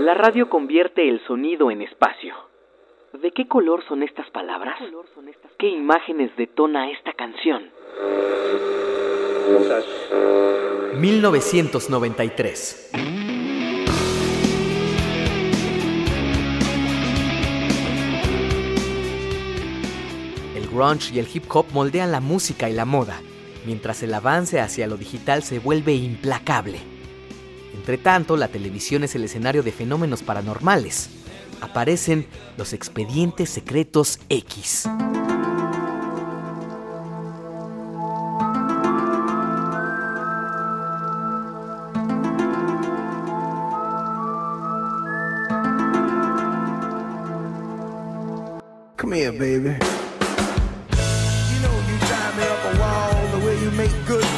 La radio convierte el sonido en espacio. ¿De qué color son estas palabras? ¿Qué imágenes detona esta canción? 1993. El grunge y el hip hop moldean la música y la moda, mientras el avance hacia lo digital se vuelve implacable. Entre tanto, la televisión es el escenario de fenómenos paranormales. Aparecen los expedientes secretos X. Come here, baby. You know you a the way you make good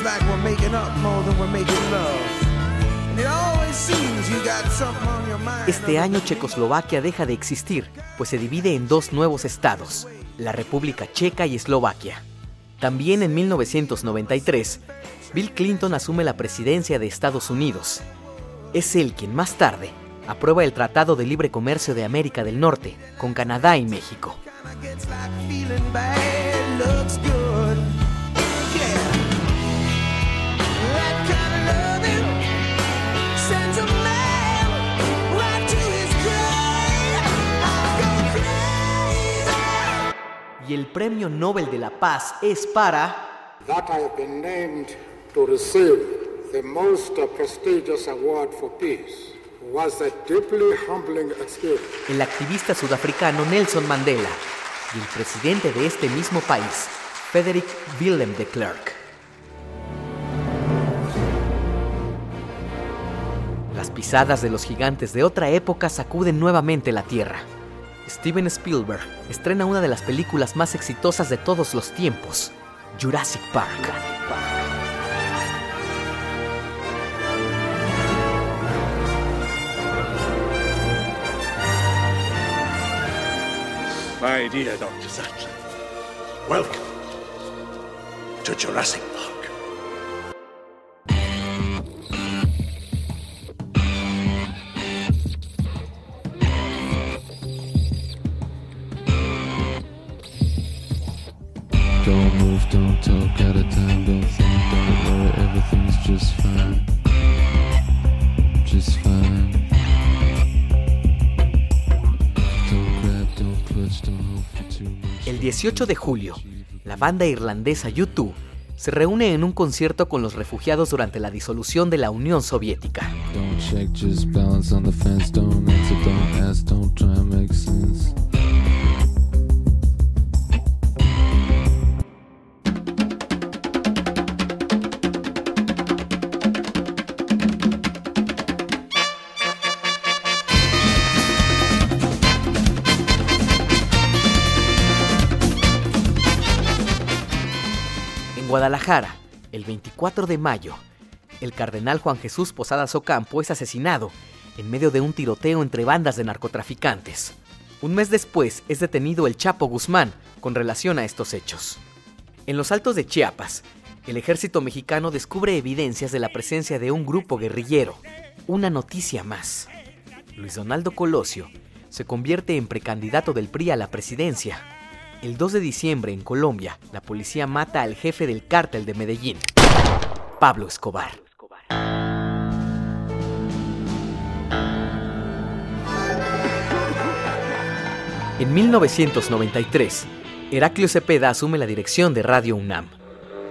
Seems like we're making up more than we're making love. Este año Checoslovaquia deja de existir, pues se divide en dos nuevos estados, la República Checa y Eslovaquia. También en 1993, Bill Clinton asume la presidencia de Estados Unidos. Es él quien más tarde aprueba el Tratado de Libre Comercio de América del Norte con Canadá y México. El Premio Nobel de la Paz es para... that I have been named to receive the most prestigious award for peace was a deeply humbling experience. el activista sudafricano Nelson Mandela y el presidente de este mismo país, Frederick Willem de Klerk. Las pisadas de los gigantes de otra época sacuden nuevamente la Tierra. Steven Spielberg estrena una de las películas más exitosas de todos los tiempos, Jurassic Park. My dear Dr. Welcome to Jurassic Park. Don't move, don't talk, out of time, don't think, don't worry, everything's just fine. Just fine. Don't grab, don't clutch, don't hope for too much. El 18 de julio, la banda irlandesa U2 se reúne en un concierto con los refugiados durante la disolución de la Unión Soviética. Don't check, just balance on the fence, don't answer, don't ask, don't try and make sense. Guadalajara, el 24 de mayo, el cardenal Juan Jesús Posadas Ocampo es asesinado en medio de un tiroteo entre bandas de narcotraficantes. Un mes después es detenido el Chapo Guzmán con relación a estos hechos. En los altos de Chiapas, el ejército mexicano descubre evidencias de la presencia de un grupo guerrillero. Una noticia más. Luis Donaldo Colosio se convierte en precandidato del PRI a la presidencia. El 2 de diciembre en Colombia, la policía mata al jefe del cártel de Medellín, Pablo Escobar. En 1993, Heraclio Cepeda asume la dirección de Radio UNAM.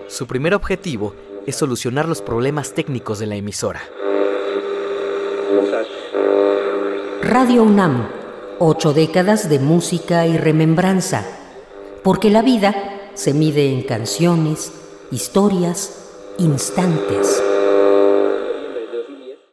Su primer objetivo es solucionar los problemas técnicos de la emisora. Radio UNAM, ocho décadas de música y remembranza, porque la vida se mide en canciones, historias, instantes.